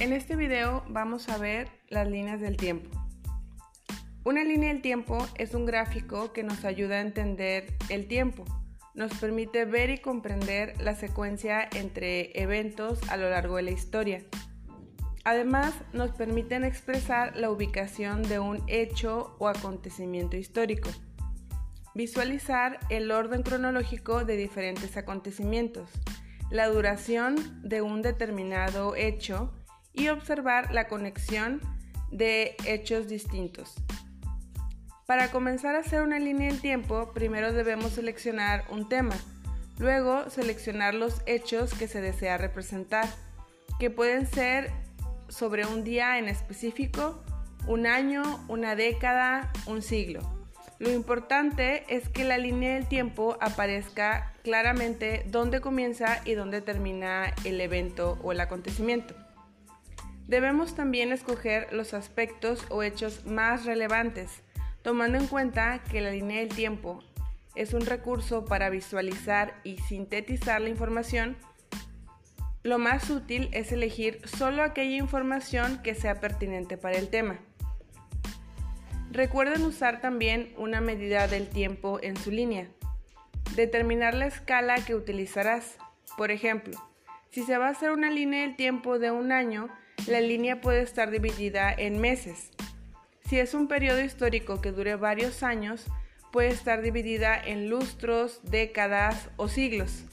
En este video vamos a ver las líneas del tiempo. Una línea del tiempo es un gráfico que nos ayuda a entender el tiempo. Nos permite ver y comprender la secuencia entre eventos a lo largo de la historia. Además, nos permiten expresar la ubicación de un hecho o acontecimiento histórico. Visualizar el orden cronológico de diferentes acontecimientos, la duración de un determinado hecho y observar la conexión de hechos distintos. Para comenzar a hacer una línea del tiempo, primero debemos seleccionar un tema, luego seleccionar los hechos que se desea representar, que pueden ser sobre un día en específico, un año, una década, un siglo. Lo importante es que la línea del tiempo aparezca claramente dónde comienza y dónde termina el evento o el acontecimiento. Debemos también escoger los aspectos o hechos más relevantes, tomando en cuenta que la línea del tiempo es un recurso para visualizar y sintetizar la información. Lo más útil es elegir solo aquella información que sea pertinente para el tema. Recuerden usar también una medida del tiempo en su línea. Determinar la escala que utilizarás. Por ejemplo, si se va a hacer una línea del tiempo de un año, la línea puede estar dividida en meses. Si es un periodo histórico que dure varios años, puede estar dividida en lustros, décadas o siglos.